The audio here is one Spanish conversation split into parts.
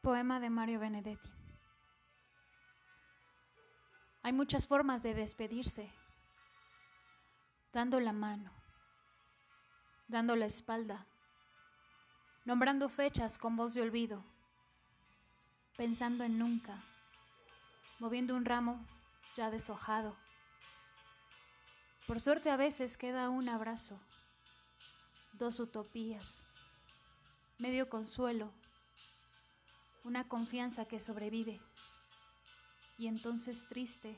Poema de Mario Benedetti. Hay muchas formas de despedirse. Dando la mano, dando la espalda, nombrando fechas con voz de olvido, pensando en nunca, moviendo un ramo ya deshojado. Por suerte a veces queda un abrazo, dos utopías, medio consuelo una confianza que sobrevive. Y entonces triste,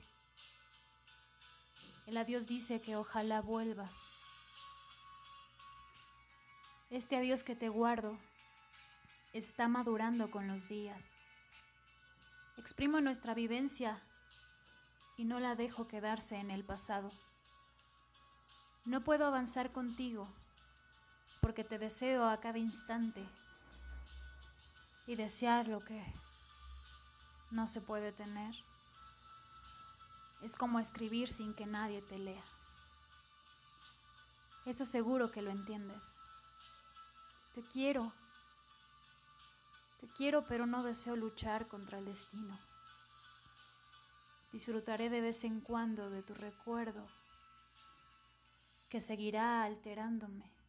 el adiós dice que ojalá vuelvas. Este adiós que te guardo está madurando con los días. Exprimo nuestra vivencia y no la dejo quedarse en el pasado. No puedo avanzar contigo porque te deseo a cada instante y desear lo que no se puede tener. Es como escribir sin que nadie te lea. Eso seguro que lo entiendes. Te quiero. Te quiero, pero no deseo luchar contra el destino. Disfrutaré de vez en cuando de tu recuerdo, que seguirá alterándome